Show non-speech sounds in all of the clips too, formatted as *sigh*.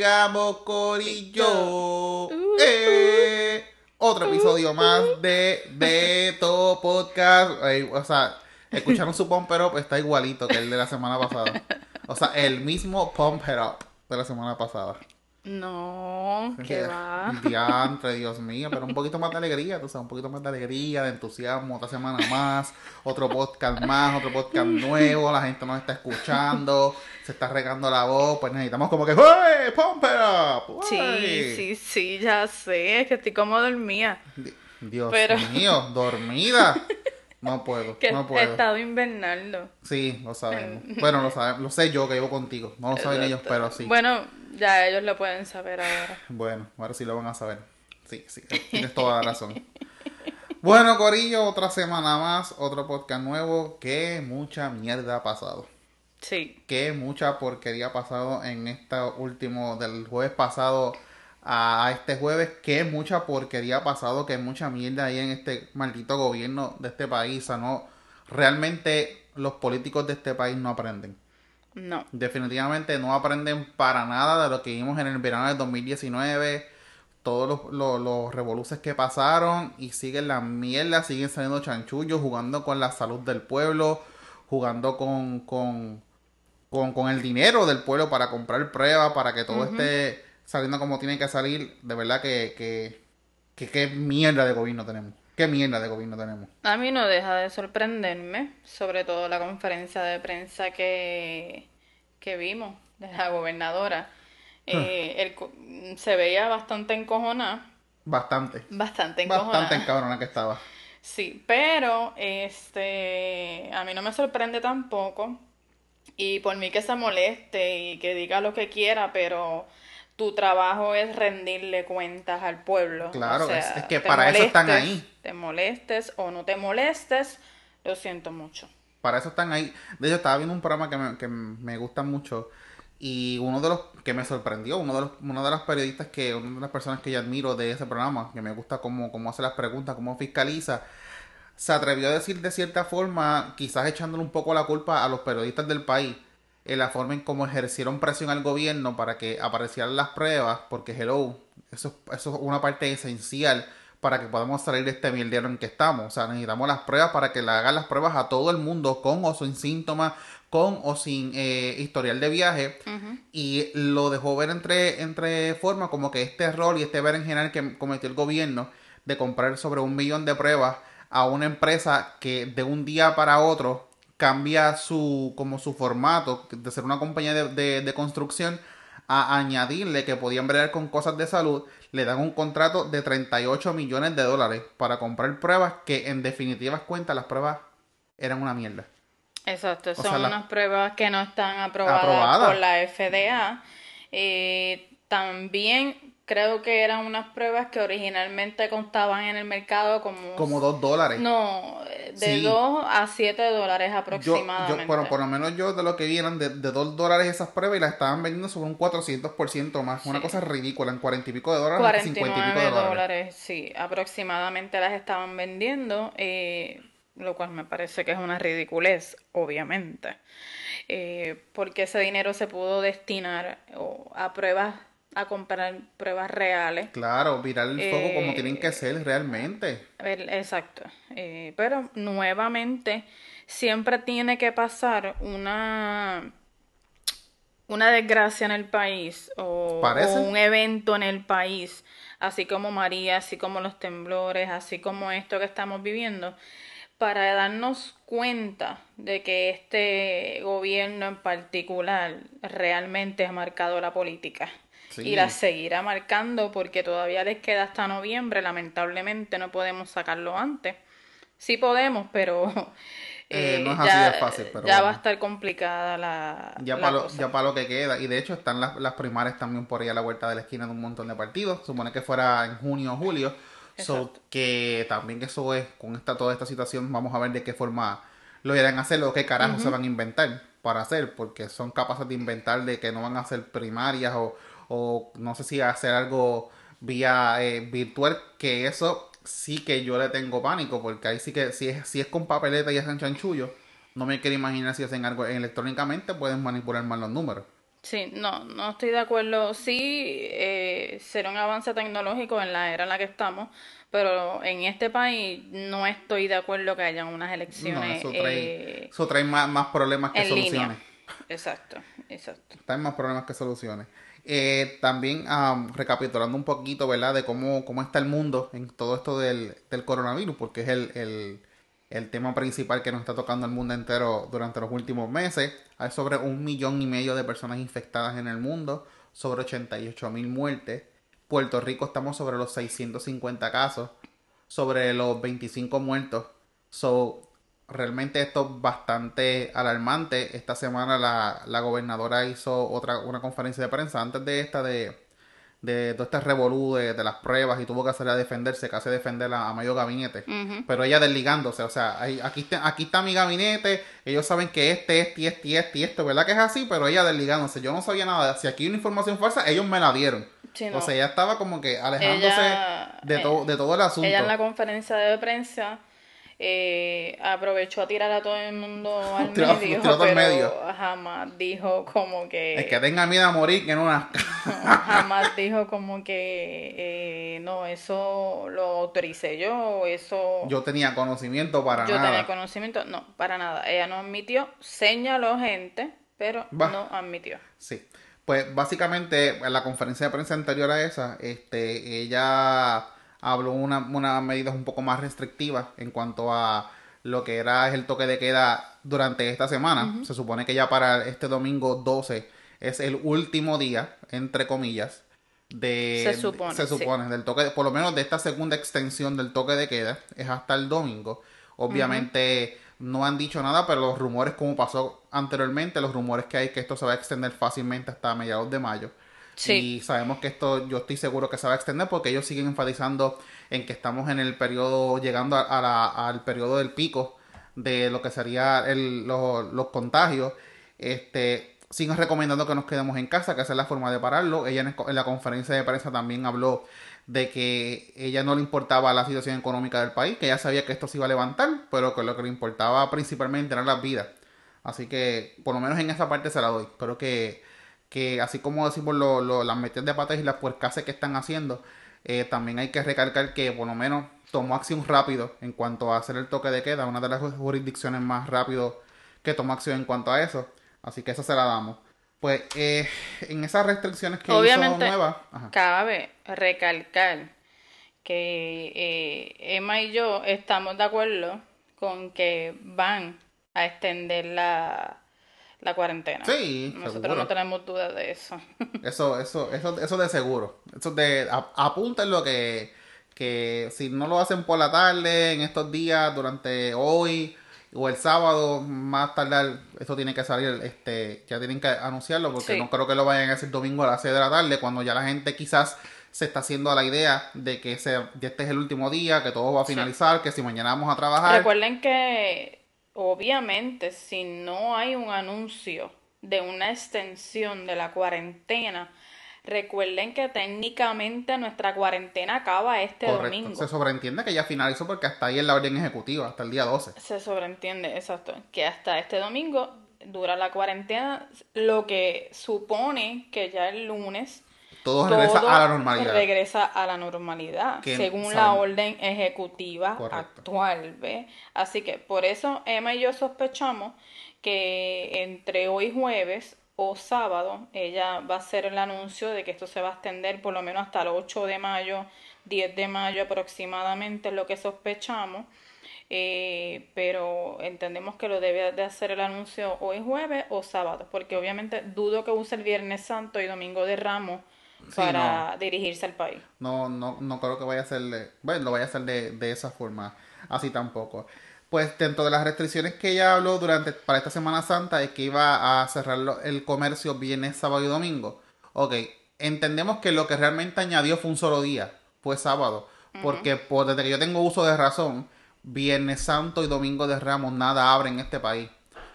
Llegamos Corillo. Eh, otro episodio más de Beto Podcast. O sea, escucharon su Pump It Up, está igualito que el de la semana pasada. O sea, el mismo Pump It Up de la semana pasada. No, que va. *laughs* Diantre, Dios mío, pero un poquito más de alegría, tú sabes, un poquito más de alegría, de entusiasmo, otra semana más, otro podcast más, otro podcast nuevo, la gente nos está escuchando, se está regando la voz, pues necesitamos como que ¡Hey! ¡Pump it up! Sí, ¡Hey! sí, sí, ya sé, es que estoy como dormida. Di- Dios Pero- mío, dormida. *laughs* No puedo, Que no he puedo. estado invernando. Sí, lo sabemos. Bueno, lo sabemos, lo sé yo que vivo contigo. No lo saben ellos, pero sí. Bueno, ya ellos lo pueden saber ahora. Bueno, ahora sí lo van a saber. Sí, sí, tienes toda la razón. Bueno, Corillo, otra semana más, otro podcast nuevo. Que mucha mierda ha pasado. Sí, Que mucha porquería ha pasado en este último, del jueves pasado a este jueves. Que mucha porquería ha pasado, que mucha mierda hay en este maldito gobierno de este país. O sea, no, realmente los políticos de este país no aprenden. no. Definitivamente no aprenden para nada de lo que vimos en el verano del 2019, todos los, los, los revoluces que pasaron y siguen la mierda, siguen saliendo chanchullos, jugando con la salud del pueblo, jugando con, con, con, con el dinero del pueblo para comprar pruebas, para que todo esté saliendo como tiene que salir. De verdad que, que, que qué mierda de gobierno tenemos. Qué mierda de gobierno tenemos. A mí no deja de sorprenderme, sobre todo la conferencia de prensa que, que vimos de la gobernadora. Eh, el se veía bastante encojonada, Bastante. bastante encojonada. Bastante encabrona que estaba. Sí, pero este a mí no me sorprende tampoco. Y por mí que se moleste y que diga lo que quiera, pero tu trabajo es rendirle cuentas al pueblo. Claro, O sea, es- es que para eso están ahí. Te molestes o no te molestes, lo siento mucho. Para eso están ahí. De hecho, estaba viendo un programa que me, que me gusta mucho. Y uno de los que me sorprendió, uno de los, una de las periodistas que, una de las personas que yo admiro de ese programa, que me gusta cómo, cómo hace las preguntas, cómo fiscaliza, se atrevió a decir de cierta forma, quizás echándole un poco la culpa a los periodistas del país, en la forma en cómo ejercieron presión al gobierno para que aparecieran las pruebas, porque hello, eso, es- eso es una parte esencial para que podamos salir de este mierdero en que estamos. O sea, necesitamos las pruebas para que le hagan las pruebas a todo el mundo, con o sin síntomas, con o sin eh, historial de viaje. Y lo dejó ver entre, entre forma como que este error y este ver en general que cometió el gobierno de comprar sobre un millón de pruebas a una empresa que de un día para otro cambia su como su formato de ser una compañía de, de- de construcción a añadirle que podían bregar con cosas de salud, le dan un contrato de 38 millones de dólares para comprar pruebas que en definitivas cuentas las pruebas eran una mierda. Exacto, son sea, unas pruebas que no están aprobadas Aprobada. por la FDA. Eh, también creo que eran unas pruebas que originalmente contaban en el mercado como... Como dos dólares. No, de Sí. 2 a 7 dólares aproximadamente. yo bueno, por lo menos yo de lo que vi eran de, de 2 dólares esas pruebas y las estaban vendiendo sobre un 400% más. Una cosa ridícula, en 40 y pico de dólares, hasta 50 y pico 49 de dólares. dólares, sí, aproximadamente las estaban vendiendo, eh, lo cual me parece que es una ridiculez, obviamente, eh, porque ese dinero se pudo destinar a pruebas, a comprar pruebas reales. Claro, virar el fuego como Eh, tienen que ser realmente. Exacto, eh, pero nuevamente siempre tiene que pasar una una desgracia en el país o, o un evento en el país, así como María, así como los temblores, así como esto que estamos viviendo, para darnos cuenta de que este gobierno en particular realmente ha marcado la política. Sí. Y la seguirá marcando porque todavía les queda hasta noviembre, lamentablemente no podemos sacarlo antes. Sí podemos, pero *laughs* Eh, eh, no es así ya, de fácil, pero ya va a estar complicada la, Ya la para lo, cosa. ya para lo que queda. Y de hecho están las, las primarias también por ahí a la vuelta de la esquina de un montón de partidos. Supone que fuera en junio o julio. So, que también eso es, con esta, toda esta situación, vamos a ver de qué forma lo irán a hacer o qué carajo se van a inventar para hacer. Porque son capaces de inventar de que no van a hacer primarias o, o no sé si hacer algo vía eh, virtual. Que eso sí que yo le tengo pánico. Porque ahí sí que si es, si es con papeleta y hacen chanchullo. No me quiero imaginar si hacen algo electrónicamente, pueden manipular mal los números. Sí, no, no estoy de acuerdo. Sí, eh, será un avance tecnológico en la era en la que estamos, pero en este país no estoy de acuerdo que hayan unas elecciones. eso trae, eso trae más, más, problemas que soluciones. Exacto, exacto. Trae más problemas que soluciones. Eh, también recapitulando un poquito, ¿verdad? De cómo, cómo está el mundo en todo esto del, del coronavirus, porque es el, el, el, tema principal que nos está tocando el mundo entero durante los últimos meses. Hay sobre un millón y medio de personas infectadas en el mundo, sobre 88 mil muertes. Puerto Rico estamos sobre los 650 casos, sobre los 25 muertos. So, realmente esto es bastante alarmante. Esta semana la, la gobernadora hizo otra una conferencia de prensa antes de esta de, de todo este revolú de, las pruebas y tuvo que salir a defenderse, casi defender a, medio gabinete. Pero ella desligándose, o sea, aquí, está, aquí está mi gabinete, ellos saben que este, este, este, este esto, ¿verdad que es así? Pero ella desligándose, yo no sabía nada, si aquí hay una información falsa, ellos me la dieron. O sea, ella estaba como que alejándose de, todo, de todo el asunto. Ella en la conferencia de prensa eh, aprovechó a tirar a todo el mundo *laughs* al medio, pero jamás dijo como que... Es que tenga miedo a morir, que no jamás dijo como que eh, no, eso lo autoricé yo, eso... Yo tenía conocimiento para nada. Yo tenía conocimiento, no, para nada. Ella no admitió, señaló gente, pero no admitió. Sí. Pues básicamente en la conferencia de prensa anterior a esa, este, ella habló unas una medidas un poco más restrictivas en cuanto a lo que era el toque de queda durante esta semana. Se supone que ya para este domingo 12 es el último día, entre comillas, de... Se supone. Se supone, del toque, por lo menos de esta segunda extensión del toque de queda, es hasta el domingo. Obviamente no han dicho nada, pero los rumores, como pasó anteriormente, los rumores que hay que esto se va a extender fácilmente hasta mediados de mayo. Y sabemos que esto, yo estoy seguro que se va a extender porque ellos siguen enfatizando en que estamos en el periodo, llegando a, la, al periodo del pico de lo que sería el, los, contagios. Este, siguen recomendando que nos quedemos en casa, que esa es la forma de pararlo. Ella en, la conferencia de prensa también habló de que ella no le importaba la situación económica del país, que ella sabía que esto se iba a levantar, pero que lo que le importaba principalmente era las vidas. Así que por lo menos en esa parte se la doy. Espero que que así como decimos lo, las metidas de patas y las puercases que están haciendo, eh, también hay que recalcar que por lo menos tomó acción rápido en cuanto a hacer el toque de queda, una de las jurisdicciones más rápido que tomó acción en cuanto a eso. Así que eso se la damos. Pues eh, en esas restricciones que Obviamente, hizo nuevas... Cabe recalcar que eh, Emma y yo estamos de acuerdo con que van a extender la, la cuarentena. Sí, nosotros no tenemos dudas de eso. *laughs* Eso, eso, eso, eso de seguro. Eso de lo que, que si no lo hacen por la tarde, en estos días, durante hoy o el sábado, más tarde, eso tiene que salir, este, ya tienen que anunciarlo, porque no creo que lo vayan a hacer domingo a las 6 de la tarde, cuando ya la gente quizás se está haciendo a la idea de que este es el último día, que todo va a finalizar, que si mañana vamos a trabajar. Recuerden que obviamente si no hay un anuncio de una extensión de la cuarentena, recuerden que técnicamente nuestra cuarentena acaba este domingo. Se sobreentiende que ya finalizó porque hasta ahí es la orden ejecutiva, hasta el día 12. Se sobreentiende, exacto, que hasta este domingo dura la cuarentena, lo que supone que ya el lunes todo regresa a la normalidad. Regresa a la normalidad, según la orden ejecutiva actual, ¿ve? Así que por eso Emma y yo sospechamos que entre hoy jueves o sábado ella va a hacer el anuncio de que esto se va a extender por lo menos hasta el 8 de mayo, 10 de mayo aproximadamente, es lo que sospechamos. Eh, pero entendemos que lo debe de hacer el anuncio hoy jueves o sábado, porque obviamente dudo que use el Viernes Santo y Domingo de Ramos para dirigirse al país. No, no, no creo que vaya a ser, de, bueno, lo vaya a hacer de, de esa forma, así tampoco. Pues dentro de las restricciones que ella habló durante para esta Semana Santa es que iba a cerrar el comercio viernes, sábado y domingo. Ok, entendemos que lo que realmente añadió fue un solo día, fue sábado, porque por, desde que yo tengo uso de razón, Viernes Santo y Domingo de Ramos nada abre en este país.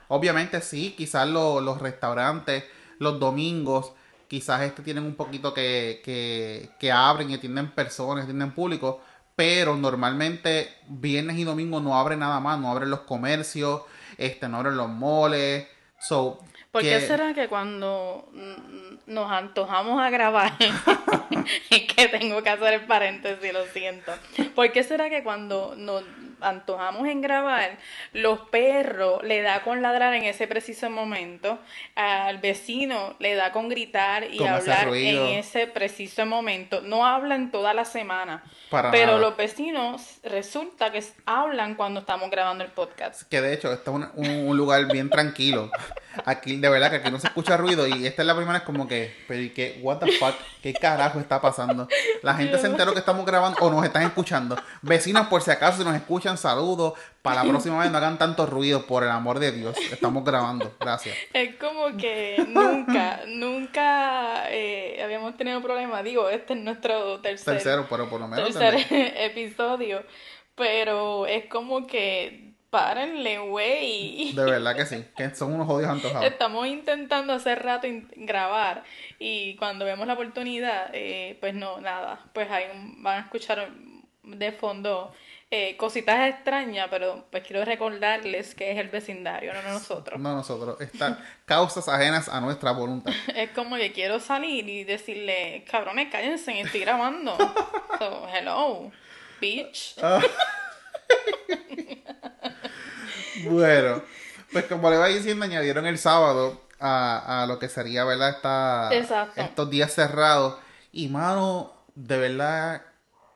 Obviamente sí, quizás los restaurantes, los domingos, quizás este tienen un poquito que, que, que abren y atienden personas, atienden público, pero normalmente viernes y domingo no abren nada más, no abren los comercios, este, no abren los moles, so, ¿Por qué será que cuando nos antojamos a grabar, *laughs* es que tengo que hacer el paréntesis, lo siento. ¿Por qué será que cuando nos antojamos en grabar, los perros le da con ladrar en ese preciso momento, al vecino le da con gritar y Con hablar en ese preciso momento? No hablan toda la semana, Para pero nada. los vecinos resulta que hablan cuando estamos grabando el podcast. Que de hecho, este es un, un- un lugar bien tranquilo. Aquí, de verdad, que aquí no se escucha ruido. Y esta es la primera, es como que, pero ¿y qué? ¿What the fuck? ¿Qué carajo está pasando? La gente se enteró que estamos grabando o nos están escuchando. Vecinos, por si acaso, si nos escuchan, saludos. Para la próxima vez no hagan tanto ruido, por el amor de Dios. Estamos grabando. Gracias. Es como que nunca, nunca eh, habíamos tenido problemas. Digo, este es nuestro tercer, Tercero, pero por lo menos. tercer *laughs* episodio. Pero es como que párenle, güey. De verdad que sí. Que son unos odios antojados. Estamos intentando hace rato in- grabar y cuando vemos la oportunidad, eh, pues no, nada. Pues un- van a escuchar de fondo eh, cositas extrañas, pero pues quiero recordarles que es el vecindario, no nosotros. No nosotros. Están causas ajenas a nuestra voluntad. *laughs* Es como que quiero salir y decirle, cabrones, cállense, estoy grabando. *laughs* So, hello, bitch. Ah. Bueno, pues como le iba diciendo, añadieron el sábado a, a lo que sería, ¿verdad? Esta, Exacto. Estos días cerrados. Y, mano, de verdad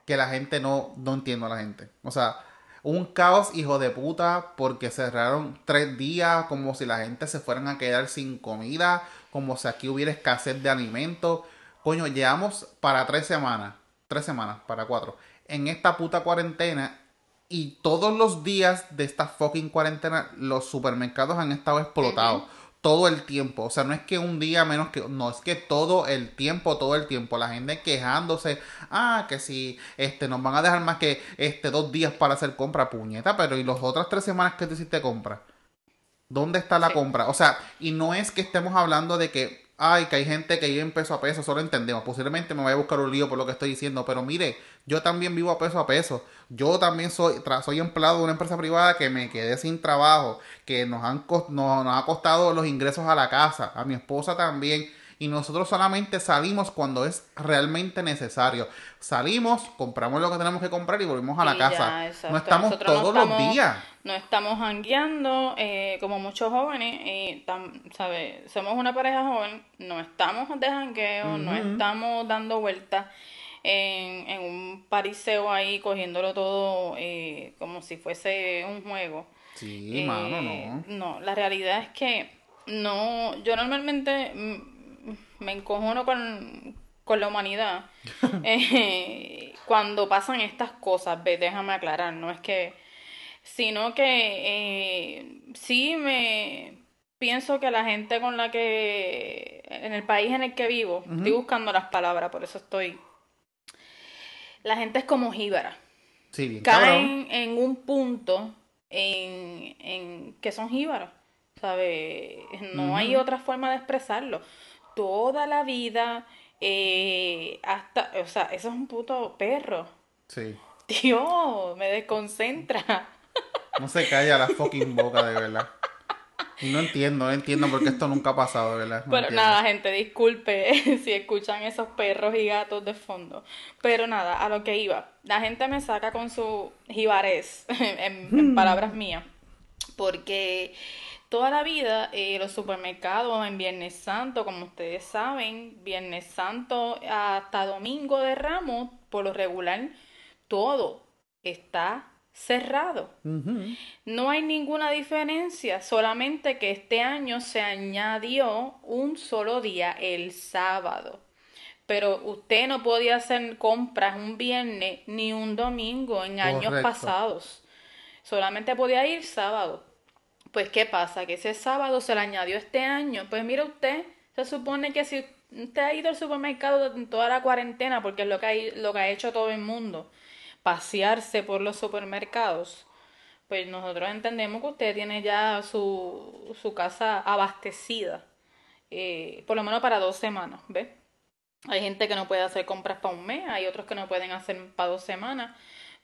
que la gente no, no entiendo a la gente. O sea, un caos, hijo de puta, porque cerraron tres días como si la gente se fueran a quedar sin comida, como si aquí hubiera escasez de alimentos. Coño, llevamos para tres semanas, tres semanas, para cuatro, en esta puta cuarentena y todos los días de esta fucking cuarentena los supermercados han estado explotados. Todo el tiempo. O sea, no es que un día menos que... No, es que todo el tiempo, todo el tiempo. La gente quejándose. Ah, que si este, nos van a dejar más que este, dos días para hacer compra, puñeta. Pero ¿y las otras tres semanas que tú hiciste compra? ¿Dónde está la Sí. compra? O sea, y no es que estemos hablando de que, ay, que hay gente que vive en peso a peso, solo entendemos. Posiblemente me vaya a buscar un lío por lo que estoy diciendo, pero mire, yo también vivo a peso a peso. Yo también soy, soy empleado de una empresa privada que me quedé sin trabajo, que nos, han, nos, nos ha costado los ingresos a la casa, a mi esposa también. Y nosotros solamente salimos cuando es realmente necesario. Salimos, compramos lo que tenemos que comprar y volvemos a la ya, casa. exacto. no estamos Nosotros no todos estamos- los días. No estamos jangueando eh, como muchos jóvenes, eh, tam- ¿sabe? Somos una pareja joven, no estamos de jangueo, no estamos dando vueltas en, en un pariseo ahí, cogiéndolo todo eh, como si fuese un juego. Sí, Eh, mano, no. No, la realidad es que no, yo normalmente mm, me encojono con, con la humanidad *laughs* eh, cuando pasan estas cosas, ve, déjame aclarar, no es que, sino que eh, sí me pienso que la gente con la que, en el país en el que vivo, estoy buscando las palabras, por eso estoy, la gente es como jíbara Sí, bien cabrón. caen en un punto en, en que son jíbaros, ¿sabes? No hay otra forma de expresarlo. Toda la vida, eh, hasta, o sea, eso es un puto perro. Sí. Dios, me desconcentra. No se calla la fucking boca, de verdad. Y no entiendo, no entiendo por qué esto nunca ha pasado, de verdad. No Pero entiendo. nada, gente, disculpe *laughs* si escuchan esos perros y gatos de fondo. Pero nada, a lo que iba. La gente me saca con su jibarés, *laughs* en, en palabras mías. Porque toda la vida eh, los supermercados en Viernes Santo, como ustedes saben, Viernes Santo hasta Domingo de Ramos, por lo regular, todo está cerrado. No hay ninguna diferencia, solamente que este año se añadió un solo día, el sábado. Pero usted no podía hacer compras un viernes ni un domingo en años pasados. Solamente podía ir sábado. Pues, ¿qué pasa? Que ese sábado se le añadió este año. Pues mire usted, se supone que si usted ha ido al supermercado en toda la cuarentena, porque es lo que ha, lo que ha hecho todo el mundo, pasearse por los supermercados, pues nosotros entendemos que usted tiene ya su, su casa abastecida, eh, por lo menos para dos semanas, ¿ves? Hay gente que no puede hacer compras para un mes, hay otros que no pueden hacer para dos semanas,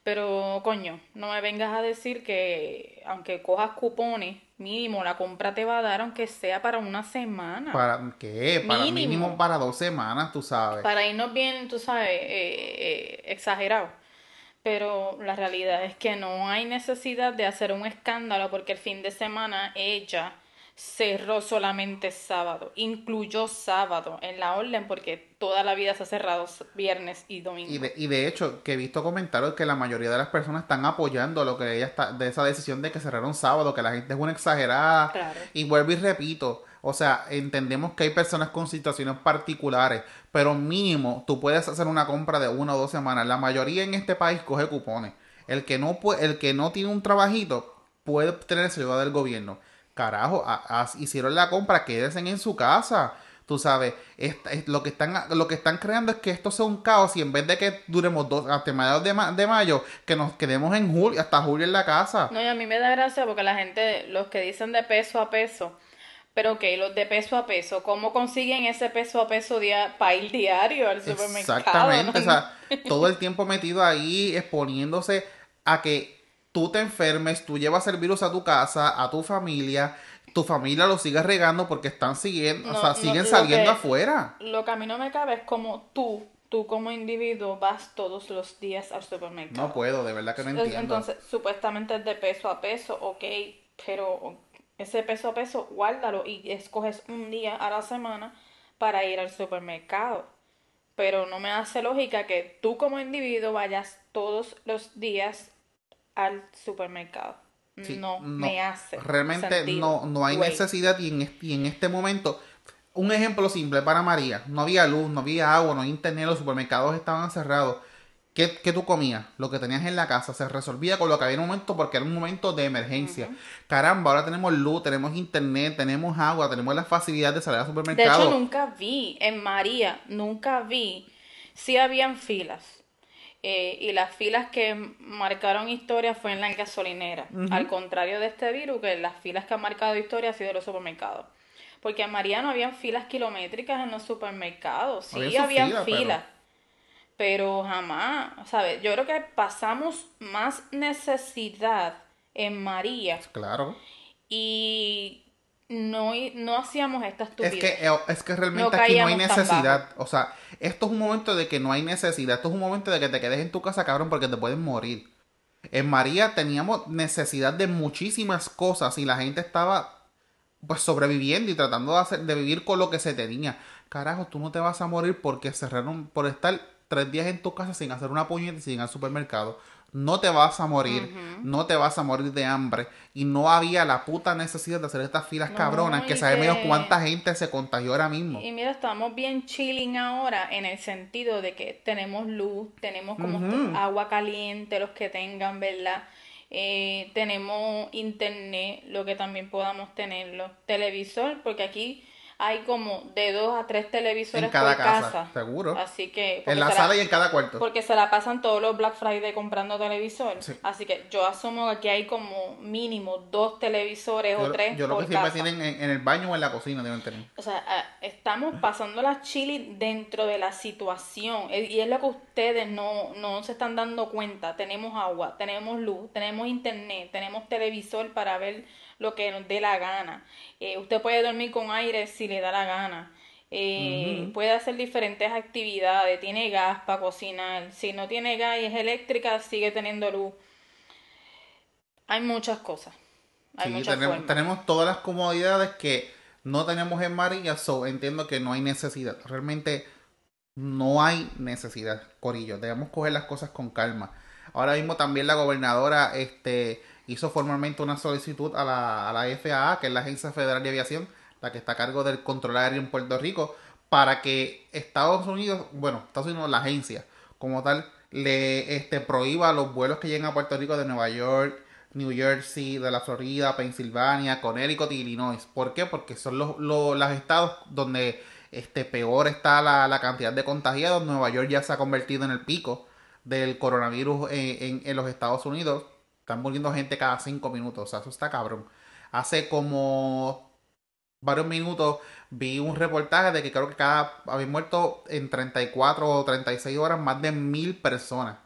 Pero, coño, no me vengas a decir que aunque cojas cupones, mínimo la compra te va a dar aunque sea para una semana. ¿Para qué? Para mínimo, para dos semanas, tú sabes. Para irnos bien, tú sabes, eh, eh, exagerado. Pero la realidad es que no hay necesidad de hacer un escándalo porque el fin de semana ella cerró solamente sábado, incluyó sábado en la orden porque toda la vida se ha cerrado viernes y domingo. Y de, y de hecho, que he visto comentarios que la mayoría de las personas están apoyando lo que ella está, de esa decisión de que cerraron sábado, que la gente es una exagerada. Y vuelvo y repito, o sea, entendemos que hay personas con situaciones particulares, pero mínimo tú puedes hacer una compra de una o dos semanas. La mayoría en este país coge cupones. El que no, puede, el que no tiene un trabajito puede tener ayuda del gobierno carajo, hicieron la compra, quédense en su casa. Tú sabes, lo, que están, lo que están creando es que esto sea un caos y en vez de que duremos dos, hasta mediados de, de, mayo, que nos quedemos en julio, hasta julio en la casa. No, y a mí me da gracia porque la gente, los que dicen de peso a peso, pero ok, los de peso a peso, ¿cómo consiguen ese peso a peso día, para ir diario al supermercado? Exactamente, o sea, *laughs* todo el tiempo metido ahí exponiéndose a que tú te enfermes, tú llevas el virus a tu casa, a tu familia, tu familia lo sigue regando porque están siguiendo, o sea, siguen saliendo afuera. Lo que a mí no me cabe es como tú, tú como individuo vas todos los días al supermercado. No puedo, de verdad que no entiendo. Entonces, supuestamente es de peso a peso, ok, pero ese peso a peso, guárdalo y escoges un día a la semana para ir al supermercado. Pero no me hace lógica que tú como individuo vayas todos los días al supermercado. no, me hace. Realmente no, no hay necesidad y en, este, en este momento, un ejemplo simple para María, no había luz, no había agua, no había internet, los supermercados estaban cerrados. ¿Qué, tú comías? Lo que tenías en la casa se resolvía con lo que había en un momento porque era un momento de emergencia. Caramba, ahora tenemos luz, tenemos internet, tenemos agua, tenemos la facilidad de salir al supermercado. De hecho, nunca vi, en María, nunca vi, si habían filas eh, y las filas que marcaron historia fue en la gasolinera. Al contrario de este virus, que las filas que han marcado historia han sido los supermercados. Porque en María no habían filas kilométricas en los supermercados. Sí, habían filas. Pero... jamás, ¿sabes? Yo creo que pasamos más necesidad en María. Claro. Y no, no hacíamos esta estupidez. Es que, eh, es que realmente aquí no hay necesidad. O sea, esto es un momento de que no hay necesidad. Esto es un momento de que te quedes en tu casa, cabrón, porque te pueden morir. En María teníamos necesidad de muchísimas cosas y la gente estaba pues sobreviviendo y tratando de, hacer, de vivir con lo que se tenía. Carajo, tú no te vas a morir porque cerraron por estar tres días en tu casa sin hacer una puñeta y sin ir al supermercado no te vas a morir, no te vas a morir de hambre. Y no había la puta necesidad de hacer estas filas cabronas que sabemos cuánta gente se contagió ahora mismo. Y mira, estamos bien chilling ahora en el sentido de que tenemos luz, tenemos como agua caliente, los que tengan, ¿verdad? Eh, tenemos internet, lo que también podamos tenerlo, televisor, porque aquí hay como de dos a tres televisores en cada casa, Seguro. Así que. En la sala y en cada cuarto. Porque se la pasan todos los Black Friday comprando televisores. Así que yo asumo que aquí hay como mínimo dos televisores o tres. Yo lo que siempre tienen en, el baño o en la cocina, deben tener. O sea, ah, estamos pasando la chili dentro de la situación. Eh, y es lo que ustedes no, no se están dando cuenta. Tenemos agua, tenemos luz, tenemos internet, tenemos televisor para ver lo que nos dé la gana. Eh, usted puede dormir con aire si le da la gana. Eh, puede hacer diferentes actividades, tiene gas para cocinar. Si no tiene gas y es eléctrica, sigue teniendo luz. Hay muchas cosas. Hay muchas tenemos, tenemos todas las comodidades que no tenemos en María, so entiendo que no hay necesidad. Realmente no hay necesidad, Corillo. Debemos coger las cosas con calma. Ahora mismo también la gobernadora este, hizo formalmente una solicitud a la, a la FAA, que es la Agencia Federal de Aviación, la que está a cargo del control aéreo en Puerto Rico, para que Estados Unidos, bueno, Estados Unidos, la agencia como tal, le este, prohíba los vuelos que lleguen a Puerto Rico de Nueva York, New Jersey, de la Florida, Pensilvania, Connecticut y Illinois. ¿Por qué? Porque son los, los, estados donde este, peor está la, la, cantidad de contagiados. Nueva York ya se ha convertido en el pico del coronavirus en, en los Estados Unidos están muriendo gente cada cinco minutos. O sea, eso está cabrón. Hace como varios minutos vi un reportaje de que creo que cada había muerto en 34 o 36 horas más de mil personas.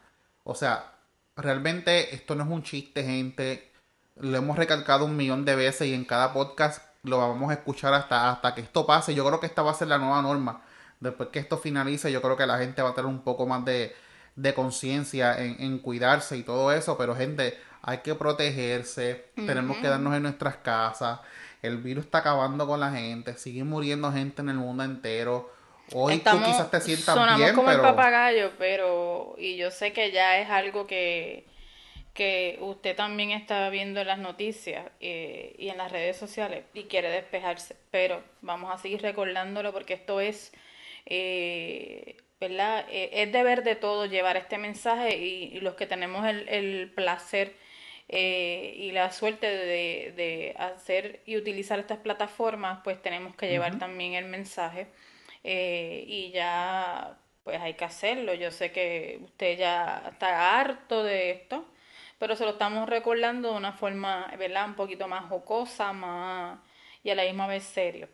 O sea, realmente esto no es un chiste, gente. Lo hemos recalcado un millón de veces y en cada podcast lo vamos a escuchar hasta, hasta que esto pase. Yo creo que esta va a ser la nueva norma. Después que esto finalice, yo creo que la gente va a tener un poco más de, de conciencia en, en, cuidarse y todo eso. Pero gente, hay que protegerse. Tenemos que darnos en nuestras casas. El virus está acabando con la gente. Sigue muriendo gente en el mundo entero. Hoy tú quizás te sientas bien, como el papagayo, pero... Y yo sé que ya es algo que que usted también está viendo en las noticias eh, y en las redes sociales y quiere despejarse, pero vamos a seguir recordándolo porque esto es, eh, ¿verdad? Eh, es deber de todos llevar este mensaje y, los que tenemos el, el placer y la suerte de, de, hacer y utilizar estas plataformas, pues tenemos que llevar también el mensaje y ya pues hay que hacerlo. Yo sé que usted ya está harto de esto pero se lo estamos recordando de una forma, ¿verdad? Un poquito más jocosa, más y a la misma vez serio.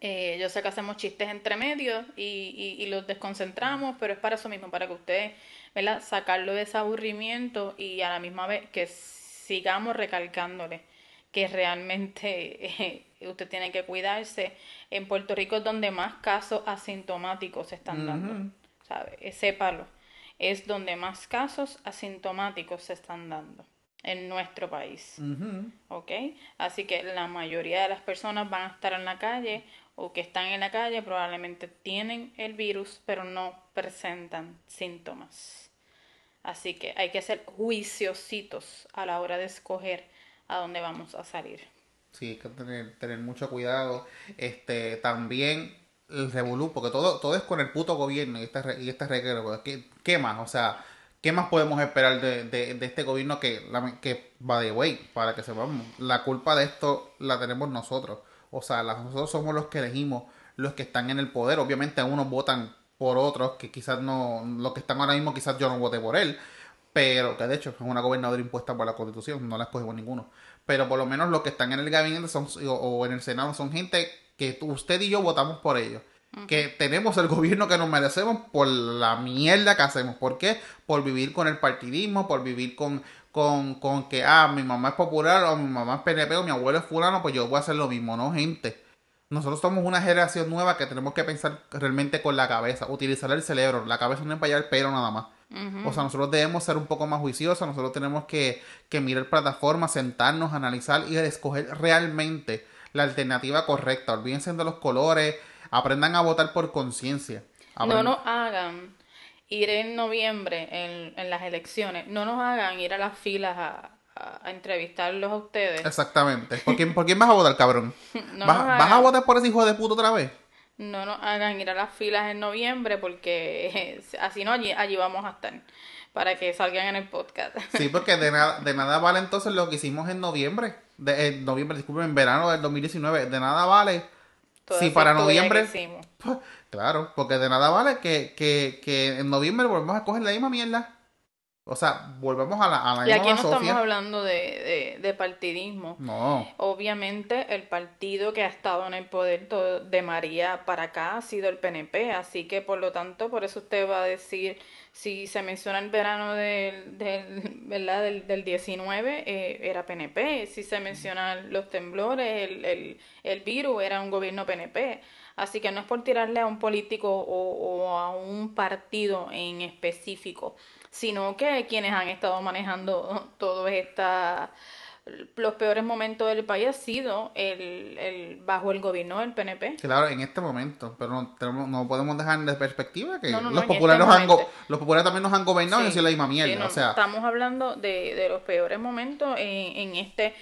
Eh, yo sé que hacemos chistes entre medios y, y, los desconcentramos, pero es para eso mismo, para que ustedes, ¿verdad? Sacarlo de ese aburrimiento y a la misma vez que sigamos recalcándole que realmente eh, usted tiene que cuidarse. En Puerto Rico es donde más casos asintomáticos se están dando, ¿sabe? Eh, sépalo es donde más casos asintomáticos se están dando en nuestro país. ¿Ok? Así que la mayoría de las personas van a estar en la calle o que están en la calle probablemente tienen el virus, pero no presentan síntomas. Así que hay que ser juiciositos a la hora de escoger a dónde vamos a salir. Sí, hay que tener, tener mucho cuidado. Este, también el revolú, porque todo, todo es con el puto gobierno y este, y este reguero. ¿Qué, ¿Qué, más? O sea, ¿qué más podemos esperar de, de, este gobierno que, que va de way? Para que sepamos, la culpa de esto la tenemos nosotros. O sea, nosotros somos los que elegimos los que están en el poder. Obviamente unos votan por otros que quizás no, los que están ahora mismo quizás yo no voté por él. Pero, que de hecho es una gobernadora impuesta por la constitución, no la escogimos ninguno. Pero por lo menos los que están en el gabinete son, o en el Senado son gente que usted y yo votamos por ellos. Que tenemos el gobierno que nos merecemos por la mierda que hacemos. ¿Por qué? Por vivir con el partidismo, por vivir con, con, con que, ah, mi mamá es popular o mi mamá es PNP o mi abuelo es fulano, pues yo voy a hacer lo mismo, ¿no, gente? Nosotros somos una generación nueva que tenemos que pensar realmente con la cabeza, utilizar el cerebro. La cabeza no es para allá el pelo nada más. O sea, nosotros debemos ser un poco más juiciosos, nosotros tenemos que, que mirar plataformas, sentarnos, analizar y escoger realmente la alternativa correcta. Olvídense de los colores, aprendan a votar por conciencia. No nos hagan ir en noviembre en, en, las elecciones, no nos hagan ir a las filas a, a, entrevistarlos a ustedes. Exactamente. ¿Por quién, *laughs* ¿por quién vas a votar, cabrón? ¿Vas, a votar por ese hijo de puto otra vez? No nos hagan ir a las filas en noviembre porque *laughs* así no, allí, allí vamos a estar para que salgan en el podcast. *laughs* Sí, porque de nada, de nada vale entonces lo que hicimos en noviembre, de, en noviembre, disculpen, en verano del 2019, de nada vale si para noviembre... Pues, claro, porque de nada vale que, que, que en noviembre volvemos a coger la misma mierda. O sea, volvemos a la, a la Y aquí no estamos hablando de, de, partidismo. No. Obviamente, el partido que ha estado en el poder de María para acá ha sido el PNP. Así que, por lo tanto, por eso usted va a decir si se menciona el verano del, del, ¿verdad? del, del 19, eh, era PNP. Si se mencionan los temblores, el, el, el, virus, era un gobierno PNP. Así que no es por tirarle a un político o, a un partido en específico, sino que quienes han estado manejando *laughs* todo esta los peores momentos del país ha sido el, el bajo el gobierno del PNP. Claro, en este momento, pero no, no podemos dejar de perspectiva que los populares este han los populares también nos han gobernado y decir la misma mierda, o sea, estamos hablando de, de los peores momentos en, en este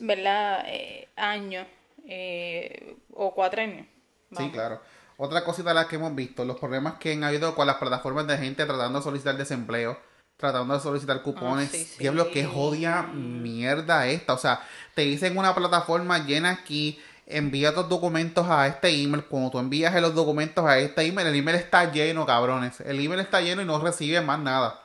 ¿verdad? Eh, año eh, o cuatro años. Sí, claro. Otra cosita de las que hemos visto, los problemas que han habido con las plataformas de gente tratando de solicitar desempleo tratando de solicitar cupones. Ah, Diablo, que jodia mierda esta. O sea, te dicen una plataforma llena aquí, envía tus documentos a este email. Cuando tú envías los documentos a este email, el email está lleno, cabrones. El email está lleno y no recibe más nada.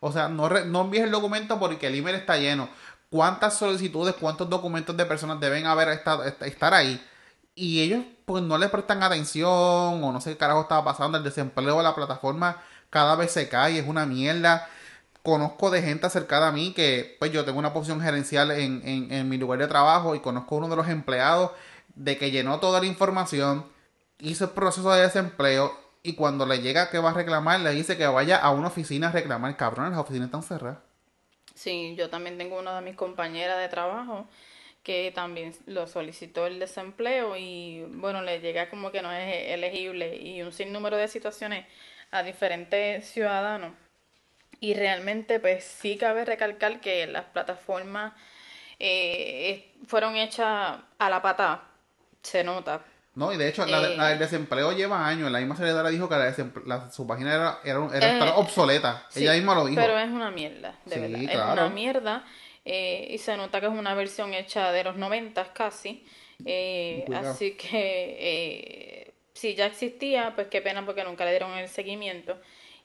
O sea, no, no envíes el documento porque el email está lleno. ¿Cuántas solicitudes, cuántos documentos de personas deben haber estado, estar ahí? Y ellos pues no le prestan atención o no sé qué carajo estaba pasando. El desempleo de la plataforma cada vez se cae, es una mierda conozco de gente acercada a mí que, pues yo tengo una posición gerencial en, en, en mi lugar de trabajo y conozco a uno de los empleados de que llenó toda la información, hizo el proceso de desempleo y cuando le llega que va a reclamar, le dice que vaya a una oficina a reclamar. Cabrón, las oficinas están cerradas. Sí, yo también tengo una de mis compañeras de trabajo que también lo solicitó el desempleo y bueno, le llega como que no es elegible y un sinnúmero de situaciones a diferentes ciudadanos. Y realmente pues sí cabe recalcar que las plataformas eh, fueron hechas a la pata, se nota. No, y de hecho, la, Eh. desempleo lleva años. La misma secretaria dijo que la la- su página era, era, era Eh, obsoleta. Sí, Ella misma lo dijo. Pero es una mierda, de Sí, verdad. Es una mierda. eh, y se nota que es una versión hecha de los noventas casi. eh, así que si ya existía, pues qué pena porque nunca le dieron el seguimiento.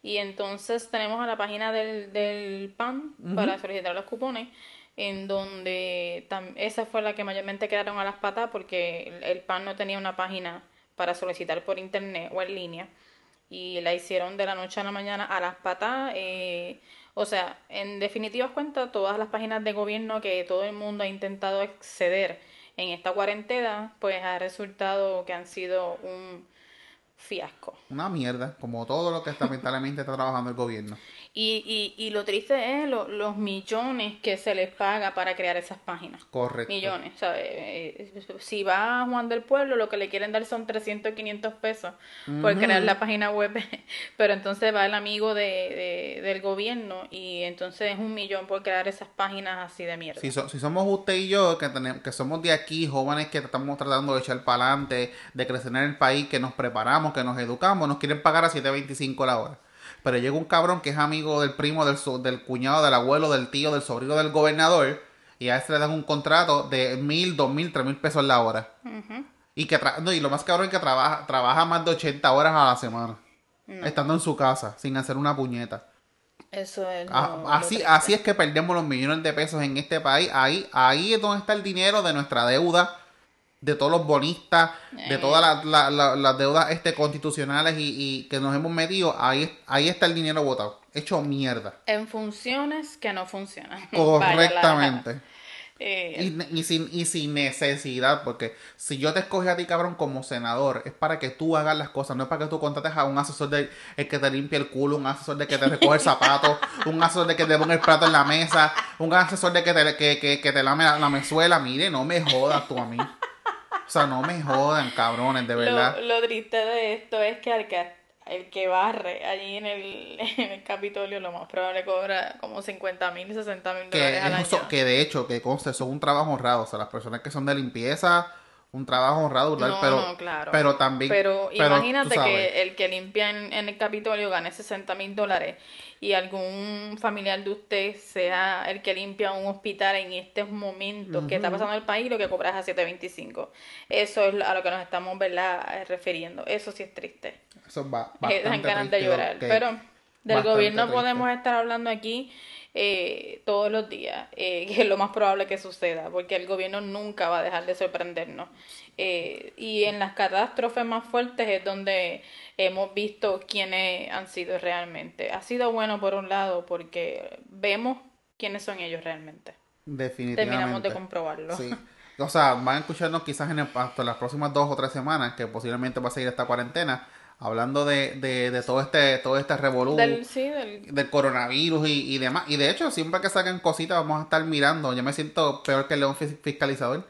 Y entonces tenemos a la página del, del PAN para solicitar los cupones, en donde esa fue la que mayormente quedaron a las patas porque el, el PAN no tenía una página para solicitar por internet o en línea y la hicieron de la noche a la mañana a las patas. eh, o sea, en definitivas cuentas, todas las páginas de gobierno que todo el mundo ha intentado acceder en esta cuarentena, pues ha resultado que han sido un fiasco. Una mierda, como todo lo que está lamentablemente está trabajando el gobierno. Y, y, y lo triste es lo- los millones que se les paga para crear esas páginas. Correcto. Millones, ¿sabes? Eh, Si va a Juan del Pueblo, lo que le quieren dar son 300, 500 pesos por crear la página web, *laughs* pero entonces va el amigo de, de- del gobierno y entonces es un millón por crear esas páginas así de mierda. Si, so- si somos usted y yo, que, tenemos, que somos de aquí, jóvenes que estamos tratando de echar para adelante, de crecer en el país, que nos preparamos, que nos educamos, nos quieren pagar a 7.25 la hora. Pero llega un cabrón que es amigo del primo, del, so- del cuñado, del abuelo, del tío, del sobrino del gobernador, y a ese le dan un contrato de mil, dos mil, tres mil pesos la hora. Y que tra- no, y lo más cabrón es que trabaja, trabaja más de 80 horas a la semana. Estando en su casa, sin hacer una puñeta. Eso es Ah, lo así, así es que perdemos los millones de pesos en este país. Ahí, ahí es donde está el dinero de nuestra deuda, de todos los bonistas, de Eh. todas las la- la- las deudas este, constitucionales y, y que nos hemos metido. Ahí, ahí está el dinero botado, hecho mierda. En funciones que no funcionan. *laughs* Vaya Correctamente. eh, Y, y sin, y sin necesidad, porque si yo te escogí a ti, cabrón, como senador, es para que tú hagas las cosas, no es para que tú contrates a un asesor de el que te limpie el culo, un asesor de que te recoge el zapato, *laughs* un asesor de que te ponga el plato en la mesa, un asesor de que te, que, que, que te lame la, la mezuela. Mire, no me jodas tú a mí. O sea, no me jodan, cabrones, de verdad. Lo, lo triste de esto es que al que, el que barre allí en el, *laughs* en el Capitolio lo más probable cobra como 50 mil, 60 mil que, dólares al año. eso- que de hecho, que conste, eso es un trabajo honrado. O sea, las personas que son de limpieza, un trabajo honrado, No, pero, no, claro. pero también. Pero tú imagínate que el que limpia en, en el Capitolio gane 60 mil dólares y algún familiar de usted sea el que limpia un hospital en estos momentos que está pasando en el país, lo que cobras a 7.25. Eso es a lo que nos estamos ¿verdad? refiriendo. Eso sí es triste. Eso es ba- que dan ganas de llorar. Pero del gobierno triste. podemos estar hablando aquí eh, todos los días, eh, *laughs* que es lo más probable que suceda, porque el gobierno nunca va a dejar de sorprendernos. Eh, y en las catástrofes más fuertes es donde hemos visto quiénes han sido realmente. Ha sido bueno por un lado porque vemos quiénes son ellos realmente. Definitivamente. Terminamos de comprobarlo. Sí. O sea, van a escucharnos quizás en el- hasta las próximas dos o tres semanas, que posiblemente va a seguir esta cuarentena, hablando de, de, de todo este, todo este revolú Del, sí, del, del coronavirus y, y demás. Y de hecho, siempre que saquen cositas vamos a estar mirando. Yo me siento peor que el león fis- fiscalizador.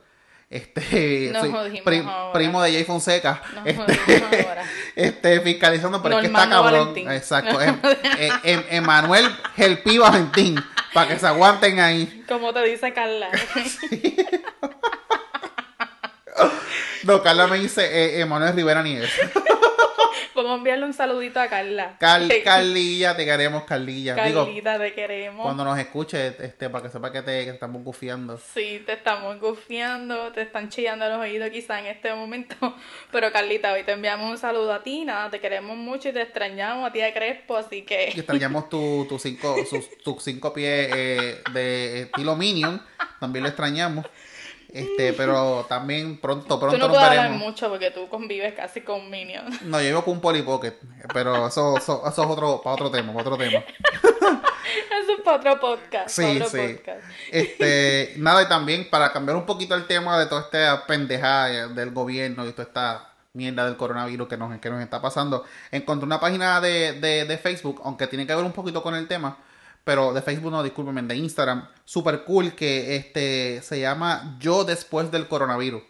Este, Nos soy prim- primo de Jay Fonseca. Nos este, ahora. *laughs* este, fiscalizando, pero es que está cabrón. Valentín. Exacto. *laughs* Em- em- em- Emanuel Gelpi Valentín. Para que se aguanten ahí. Como te dice Carla. *laughs* No, Carla me dice eh, Emanuel Rivera Nieves. Vamos a enviarle un saludito a Carla. Cal, *laughs* Carlilla, te queremos, Carlilla. Digo, Carlita, te queremos. cuando nos escuche, este, para que sepa que te que estamos gufiando. Sí, te estamos gufiando, te están chillando los oídos quizá en este momento. *laughs* Pero Carlita, hoy te enviamos un saludo a ti, nada, te queremos mucho y te extrañamos a ti de Crespo, así Y que extrañamos tu, tu cinco, sus, tus cinco pies eh, de estilo Minion. También lo extrañamos. Este, pero también pronto, pronto tú no nos puedes hablar veremos. mucho porque tú convives casi con Minions. No, yo vivo con un Polly Pocket, pero eso, eso, eso es otro, para otro tema, para otro tema. *laughs* Eso es para otro podcast. Sí, otro sí. podcast. Este, nada, y también para cambiar un poquito el tema de toda esta pendejada del gobierno y toda esta mierda del coronavirus que nos, que nos está pasando, encontré una página de, de, de Facebook, aunque tiene que ver un poquito con el tema, pero de Facebook no, discúlpenme, de Instagram, super cool, que este se llama Yo después del coronavirus.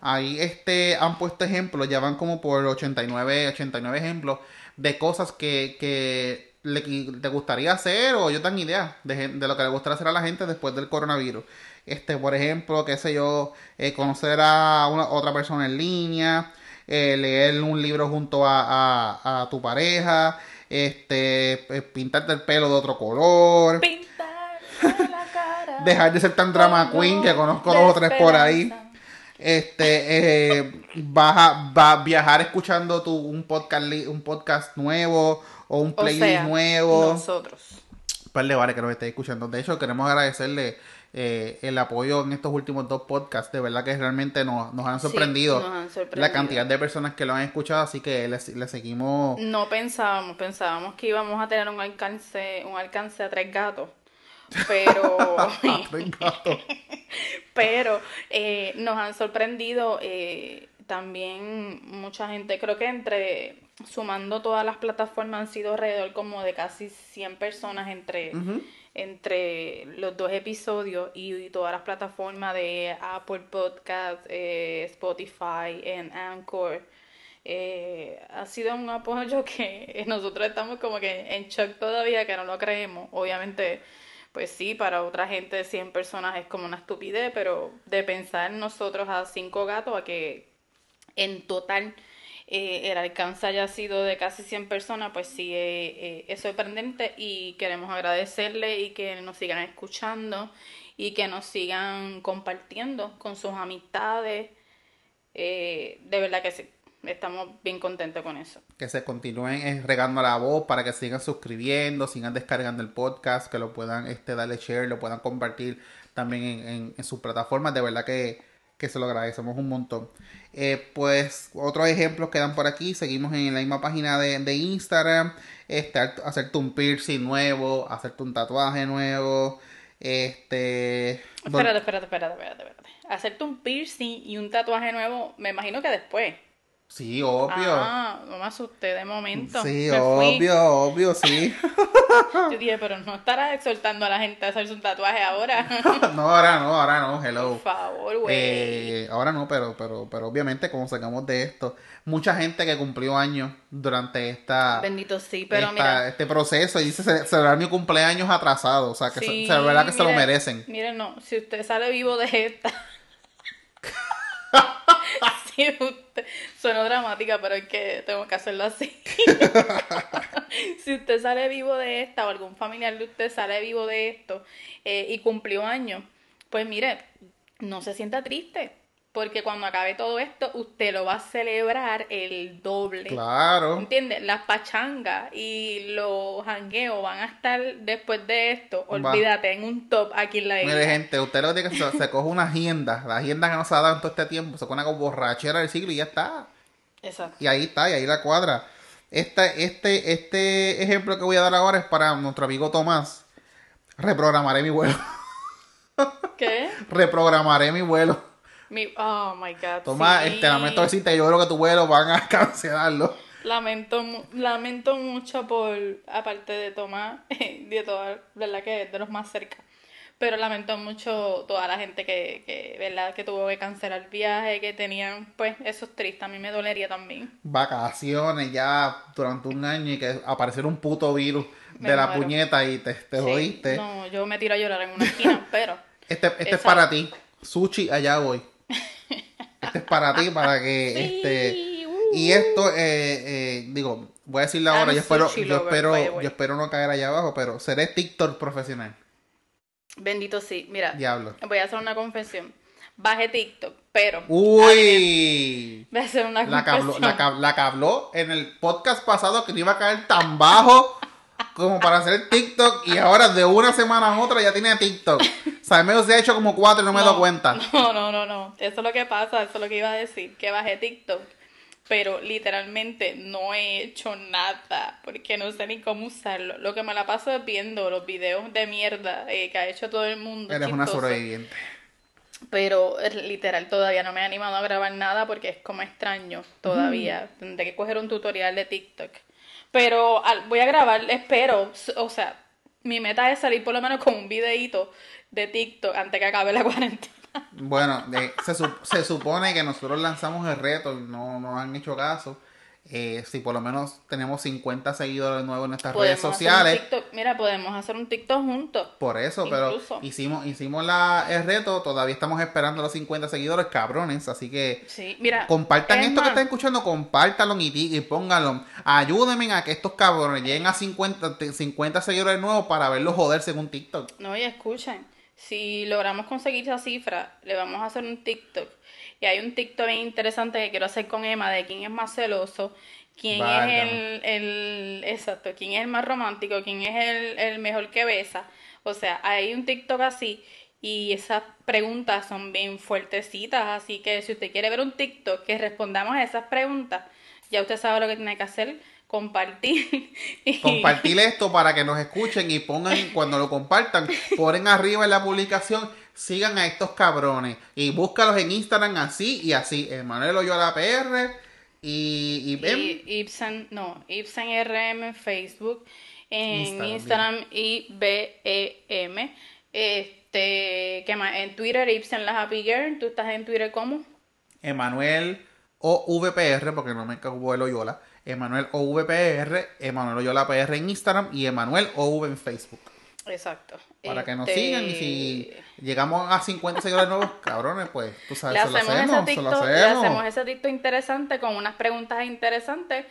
Ahí este, han puesto ejemplos, ya van como por 89, 89 ejemplos de cosas que, que le, le gustaría hacer o yo tengo idea de, de lo que le gustaría hacer a la gente después del coronavirus. Este, por ejemplo, qué sé yo, eh, conocer a una, otra persona en línea, eh, leer un libro junto a, a, a tu pareja, este, eh, pintarte el pelo de otro color, Pintar la cara. *laughs* dejar de ser tan drama queen que conozco dos o tres por ahí. Este, eh, vas a, va a viajar escuchando tu, un podcast un podcast nuevo o un O playlist sea, nuevo. Nosotros. De bares que nos esté escuchando. De hecho, queremos agradecerle eh, el apoyo en estos últimos dos podcasts. De verdad que realmente nos, nos han Sí, sorprendido, nos han sorprendido. la cantidad de personas que lo han escuchado. Así que les, les seguimos. No pensábamos, pensábamos que íbamos a tener un alcance, un alcance a tres gatos. Pero, *laughs* Tres gatos. *laughs* pero eh, nos han sorprendido eh, también mucha gente. Creo que entre, sumando todas las plataformas, han sido alrededor como de casi 100 personas entre, entre los dos episodios y, todas las plataformas de Apple Podcast, eh, Spotify, en Anchor. Eh, ha sido un apoyo *laughs* que nosotros estamos como que en shock todavía, que no lo creemos. Obviamente, pues sí, para otra gente 100 personas es como una estupidez, pero de pensar nosotros a cinco gatos a que en total eh, el alcance haya sido de casi 100 personas, pues sí, eh, eh, es sorprendente y queremos agradecerle y que nos sigan escuchando y que nos sigan compartiendo con sus amistades. De verdad que sí, estamos bien contentos con eso. Que se continúen regando la voz para que sigan suscribiendo, sigan descargando el podcast, que lo puedan este, darle share, lo puedan compartir también en, en, en sus plataformas. De verdad que, que se lo agradecemos un montón. Eh, pues otros ejemplos que dan por aquí. Seguimos en la misma página de, de Instagram. Este, hacerte un piercing nuevo, hacerte un tatuaje nuevo. Este. Espérate, espérate, espérate, espérate, espérate. Hacerte un piercing y un tatuaje nuevo, me imagino que después. Sí, obvio. Ah, no me asusté de momento. sí, Me fui. obvio, obvio, sí. *laughs* Yo dije, pero no estarás exhortando a la gente a hacerse un tatuaje ahora. *laughs* no, ahora no, ahora no, hello. Por favor, güey. Eh, ahora no, pero, pero, pero obviamente como sacamos de esto, mucha gente que cumplió años durante esta, Bendito sí, pero esta- mira. este proceso y dice ce- celebrar mi cumpleaños atrasado, o sea que sí, se, verdad que se lo merecen. Mire, no, si usted sale vivo de esta. *laughs* Suena dramática, pero es que tengo que hacerlo así. *laughs* si usted sale vivo de esta o algún familiar de usted sale vivo de esto eh, y cumplió años, pues mire, no se sienta triste. Porque cuando acabe todo esto, usted lo va a celebrar el doble. Claro. ¿Entiendes? Las pachangas y los jangueos van a estar después de esto. Va. Olvídate, en un top aquí en la Mire isla. gente, usted lo que tiene que se, se coge una agenda, la agenda que no se ha dado en todo este tiempo, se pone con borrachera del siglo y ya está. Exacto. Y ahí está, y ahí la cuadra. Este, este, este ejemplo que voy a dar ahora es para nuestro amigo Tomás. Reprogramaré mi vuelo. ¿Qué? *laughs* Reprogramaré mi vuelo. Mi, oh my god. Tomás, sí. este, lamento decirte, yo creo que tu vuelo van a *laughs* cancelarlo. Lamento, lamento mucho por, aparte de Tomás, *laughs* de toda, verdad que es de los más cerca. Pero lamento mucho toda la gente que, que, verdad, que tuvo que cancelar el viaje, que tenían, pues, eso es triste. A mí me dolería también. Vacaciones ya durante un año y que apareciera un puto virus Me de la muero. puñeta y te, te Sí, jodiste. No, yo me tiro a llorar en una esquina, pero. *laughs* Este, este es para ti. Sushi, allá voy. Este es para ti, para que *laughs* Sí, este. uh. Y esto, eh, eh, digo, voy a decirle ahora, yo espero, yo espero, yo espero no caer allá abajo, pero seré TikTok profesional. Bendito sí. Mira, Diablo. voy a hacer una confesión. Bajé TikTok, pero. Uy. Voy a hacer una La confesión. la, que, la habló en el podcast pasado que no iba a caer tan bajo *laughs* como para hacer TikTok y ahora de una semana a otra ya tiene TikTok. O sea, me ha hecho como cuatro y no me he dado cuenta. *laughs* No, no, no, no. Eso es lo que pasa, eso es lo que iba a decir. Que bajé TikTok pero literalmente no he hecho nada porque no sé ni cómo usarlo. Lo que me la paso es viendo los videos de mierda eh, que ha hecho todo el mundo. Eres una sobreviviente. Pero literal todavía no me he animado a grabar nada porque es como extraño todavía. Tendré que coger un tutorial de TikTok. Pero voy a grabar, espero, o sea, mi meta es salir por lo menos con un videíto de TikTok antes que acabe la *laughs* cuarentena. Bueno, se, se, supone que nosotros lanzamos el reto no nos han hecho caso. Eh, si por lo menos tenemos 50 seguidores nuevos en nuestras redes sociales. Mira, podemos hacer un TikTok juntos. Por eso, pero hicimos hicimos la, el reto, todavía estamos esperando los 50 seguidores, cabrones. Así que sí, mira, compartan esto que están escuchando, compártanlo y, y pónganlo. Ayúdenme a que estos cabrones lleguen a 50, 50 seguidores nuevos para verlos joderse en un TikTok. No, y escuchen, si logramos conseguir esa cifra, le vamos a hacer un TikTok y hay un TikTok bien interesante que quiero hacer con Emma de quién es más celoso, quién es el, el, exacto, quién es el más romántico, quién es el, el mejor que besa. O sea, hay un TikTok así y esas preguntas son bien fuertecitas, así que si usted quiere ver un TikTok que respondamos a esas preguntas, ya usted sabe lo que tiene que hacer, compartir. *laughs* Compartir esto para que nos escuchen y pongan, cuando lo compartan, *laughs* ponen arriba en la publicación sigan a estos cabrones y búscalos en Instagram así y así. Emanuel Oyola PR y, y, Ibsen, no, Ibsen RM en Facebook, en Instagram, y BEM. Este, ¿qué más? En Twitter, Ibsen la Happy Girl. ¿Tú estás en Twitter cómo? Emanuel OVPR, porque no me cago el Oyola. Emanuel OVPR, Emanuel Oyola PR en Instagram y Emanuel OV en Facebook. Exacto. Para que nos este, sigan y si llegamos a 50 seguidores nuevos, *laughs* cabrones, pues tú sabes, le hacemos, lo hacemos, ese lo Le hacemos ese TikTok interesante con unas preguntas interesantes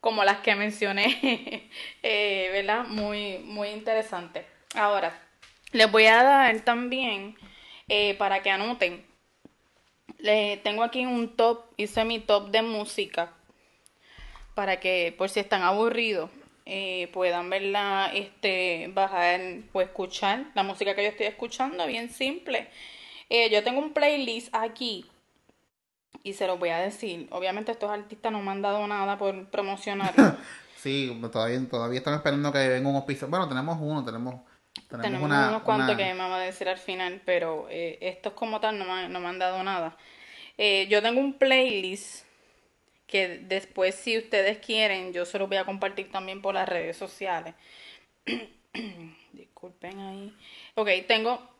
como las que mencioné, *laughs* eh, ¿verdad? Muy, muy interesante. Ahora, les voy a dar también, eh, para que anoten, le tengo aquí un top, hice mi top de música, para que por si están aburridos, eh, puedan verla, este, bajar o escuchar la música que yo estoy escuchando, bien simple. Eh, yo tengo un playlist aquí y se los voy a decir. Obviamente estos artistas no me han dado nada por promocionar. *laughs* sí, todavía, todavía están esperando que venga un hospicio. Bueno, tenemos uno, tenemos... Tenemos, unos cuantos que me va a decir al final, pero eh, estos como tal no me, no me han dado nada. yo tengo un playlist que después si ustedes quieren yo se los voy a compartir también por las redes sociales. *clears throat* Disculpen ahí. Ok, tengo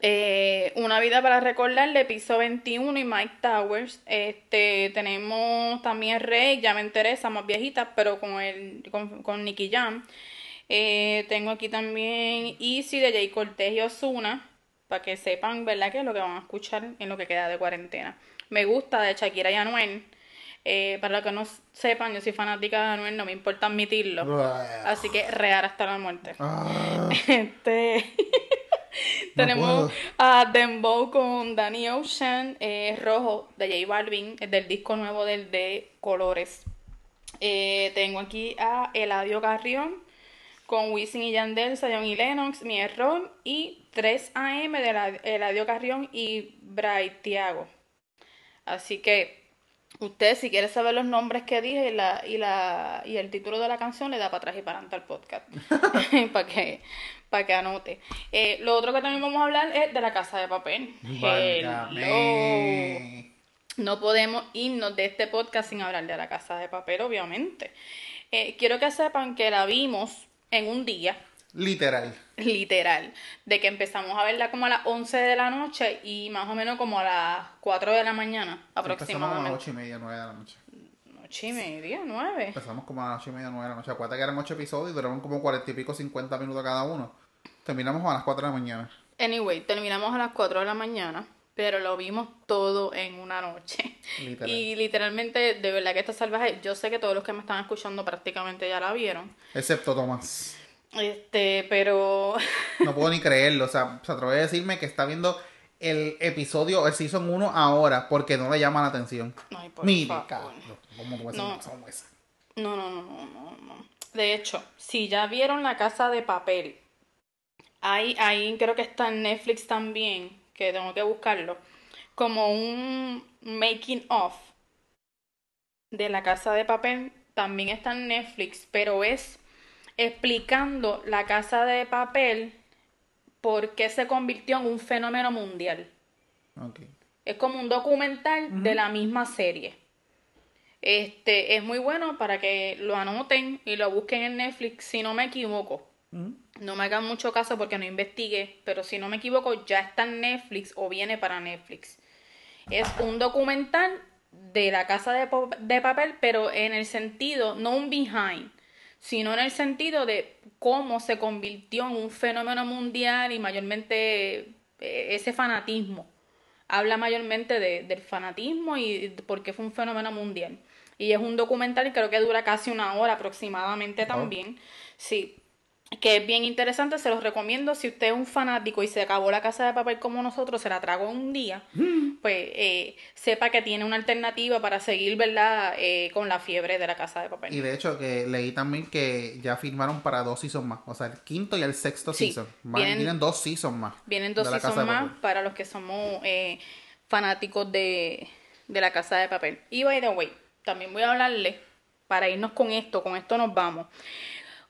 eh, Una vida para recordar de piso 21 y Mike Towers. Este, tenemos también Rey, ya me interesa, más viejita, pero con, el, con, con Nicky Jam. Eh, tengo aquí también Easy de Jay Cortez y Osuna, para que sepan, ¿verdad?, que es lo que van a escuchar en lo que queda de cuarentena. Me gusta de Shakira y Anuel. Eh, para los que no sepan, yo soy fanática de Anuel, no me importa admitirlo. Así que real hasta la muerte. Ah. *laughs* Este. *laughs* Tenemos a Dembow con Danny Ocean, eh, Rojo de J Balvin, del disco nuevo del de Colores. Eh, tengo aquí a Eladio Carrión con Wisin y Yandel, Sayon y Lennox, Mi Error y 3 AM de Eladio Carrión y Bright Tiago. Así que Usted, si quiere saber los nombres que dije y, la, y, la, y el título de la canción, le da para atrás y para adelante al podcast. *laughs* *laughs* para que, para que anote. Eh, lo otro que también vamos a hablar es de la casa de papel. No podemos irnos de este podcast sin hablar de la casa de papel, obviamente. Eh, quiero que sepan que la vimos en un día. Literal. Literal. De que empezamos a verla como a las 11 de la noche y más o menos como a las 4 de la mañana aproximadamente. Empezamos a las 8 y media, 9 de la noche. 8 y media, 9. Empezamos como a las 8 y media, 9 de la noche. Acuérdate que eran 8 episodios y duraron como 40 y pico, 50 minutos cada uno. Terminamos a las 4 de la mañana. Anyway, terminamos a las 4 de la mañana, pero lo vimos todo en una noche. Literal. Y literalmente, de verdad que esta salvaje, yo sé que todos los que me están escuchando prácticamente ya la vieron. Excepto Tomás. Este, pero. No puedo ni creerlo. O sea, se atreve a decirme que está viendo el episodio, el season 1 ahora, porque no le llama la atención. Ay, por Mire, ¿Cómo no. No. no, no, no, no, no. De hecho, si ya vieron la casa de papel, ahí, ahí creo que está en Netflix también, que tengo que buscarlo, como un making of de La Casa de Papel también está en Netflix, pero es explicando La Casa de Papel por qué se convirtió en un fenómeno mundial. Okay. Es como un documental de la misma serie. Este es muy bueno para que lo anoten y lo busquen en Netflix, si no me equivoco. No me hagan mucho caso porque no investigué, pero si no me equivoco, ya está en Netflix o viene para Netflix. Es un documental de la casa de, de papel, pero en el sentido, no un behind, sino en el sentido de cómo se convirtió en un fenómeno mundial y mayormente eh, ese fanatismo. Habla mayormente de, del fanatismo y por qué fue un fenómeno mundial. Y es un documental creo que dura casi una hora aproximadamente también. Sí, que es bien interesante, se los recomiendo. Si usted es un fanático y se acabó la casa de papel como nosotros, se la tragó un día, mm. pues eh, sepa que tiene una alternativa para seguir, ¿verdad?, eh, con la fiebre de la casa de papel. Y de hecho, que leí también que ya firmaron para dos seasons más, o sea, el quinto y el sexto season. vienen, dos seasons más. Vienen dos seasons más para los que somos eh, fanáticos de, de la casa de papel. Y by the way, también voy a hablarle, para irnos con esto, con esto nos vamos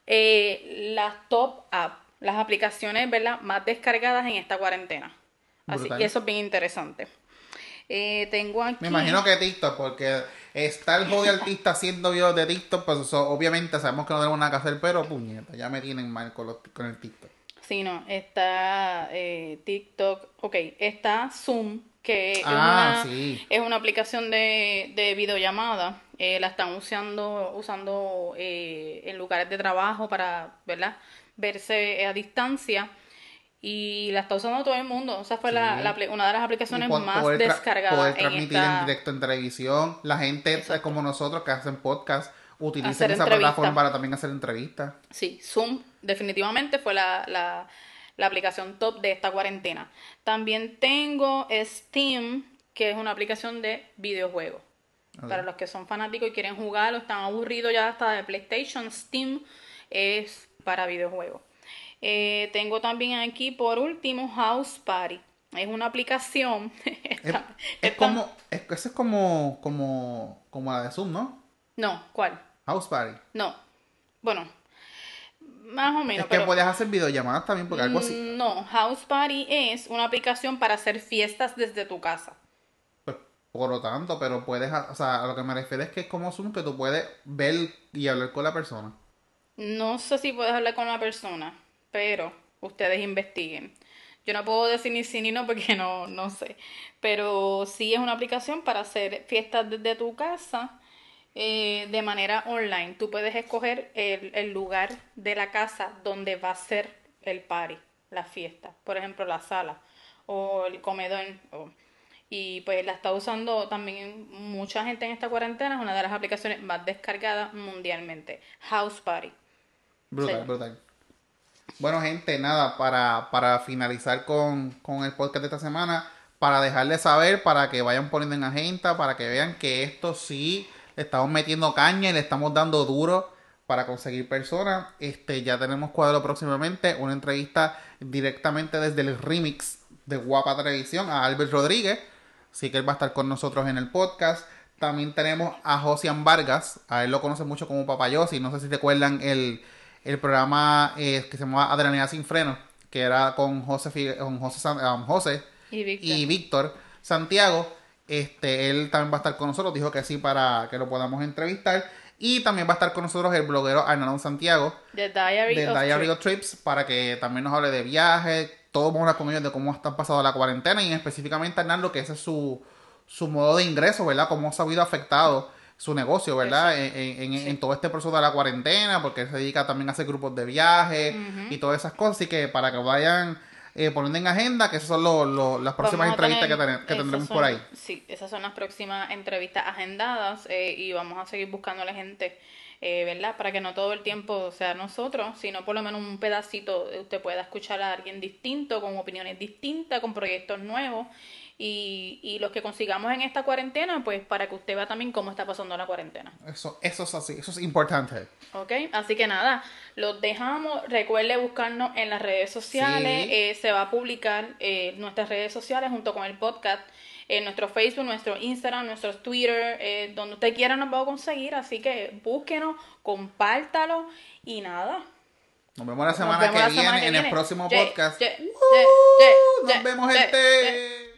eh, las top app, las aplicaciones ¿verdad? más descargadas en esta cuarentena. Así que eso es bien interesante. Eh, tengo aquí... Me imagino que TikTok, porque está el jodido *laughs* artista haciendo videos de TikTok, pues obviamente sabemos que no tenemos nada que hacer, pero puñeta, ya me tienen mal con, con el TikTok. Sí, no, está eh, TikTok, ok, está Zoom, que ah, es, una, es una aplicación de, de videollamada eh, la están usando, usando eh, en lugares de trabajo para, ¿verdad? Verse a distancia y la está usando todo el mundo. O sea, fue la, una de las aplicaciones más descargadas. Poder transmitir en, directo en televisión. La gente como nosotros que hacen podcast utilizan esa plataforma para también hacer entrevistas. Sí, Zoom definitivamente fue la, la, la aplicación top de esta cuarentena. También tengo Steam, que es una aplicación de videojuegos. Para los que son fanáticos y quieren jugar o están aburridos ya hasta de PlayStation, Steam es para videojuegos. Eh, tengo también aquí por último House Party. Es una aplicación. *laughs* es, como, es, es como, como, como la de Zoom, ¿no? No, ¿cuál? House Party. No. Bueno, más o menos. Es que puedes hacer videollamadas también, porque algo así. No, House Party es una aplicación para hacer fiestas desde tu casa por lo tanto, pero puedes, o sea, a lo que me refiero es que es como Zoom que tú puedes ver y hablar con la persona. No sé si puedes hablar con la persona, pero ustedes investiguen. Yo no puedo decir ni sí ni no porque no, no sé. Pero sí es una aplicación para hacer fiestas desde tu casa eh, de manera online. Tú puedes escoger el, el, lugar de la casa donde va a ser el party, la fiesta. Por ejemplo, la sala o el comedor. O, y pues la está usando también mucha gente en esta cuarentena, es una de las aplicaciones más descargadas mundialmente. House Party. Brutal, brutal. Bueno, gente, nada, para, para finalizar con, con el podcast de esta semana, para dejarles saber, para que vayan poniendo en agenda, para que vean que esto sí estamos metiendo caña y le estamos dando duro para conseguir personas. Este, ya tenemos cuadro próximamente, una entrevista directamente desde el remix de Guapa Televisión a Albert Rodríguez Así que él va a estar con nosotros en el podcast. También tenemos a Josian Vargas. A él lo conoce mucho como Papayosi. No sé si recuerdan el, el programa eh, que se llamaba Adrenalina sin freno. Que era con José, con José, um, José y, Víctor. Santiago. Este, él también va a estar con nosotros. Dijo que sí para que lo podamos entrevistar. Y también va a estar con nosotros el bloguero Arnaldo Santiago. The Diary, of, Diary of Trips. Para que también nos hable de viajes todos vamos a hablar con ellos de cómo están pasando la cuarentena y específicamente Hernando, que ese es su, su modo de ingreso, ¿verdad? Cómo se ha habido afectado su negocio, ¿verdad? En, todo este proceso de la cuarentena, porque él se dedica también a hacer grupos de viaje y todas esas cosas. Así que para que vayan eh, poniendo en agenda, que esas son las próximas entrevistas que, tendremos por ahí. Sí, esas son las próximas entrevistas agendadas eh, y vamos a seguir buscando a la gente eh, ¿verdad? Para que no todo el tiempo sea nosotros, sino por lo menos un pedacito usted pueda escuchar a alguien distinto, con opiniones distintas, con proyectos nuevos y, y los que consigamos en esta cuarentena, pues para que usted vea también cómo está pasando la cuarentena. Eso, eso es así, eso es importante. Ok, así que nada, los dejamos. Recuerde buscarnos en las redes sociales. Sí. eh, se va a publicar eh, nuestras redes sociales junto con el podcast. En nuestro Facebook, nuestro Instagram, nuestro Twitter, eh, donde usted quiera nos va a conseguir. Así que búsquenos, compártalo y nada. Nos vemos la semana, vemos que, la viene semana que en el próximo podcast. ye- Nos vemos, gente.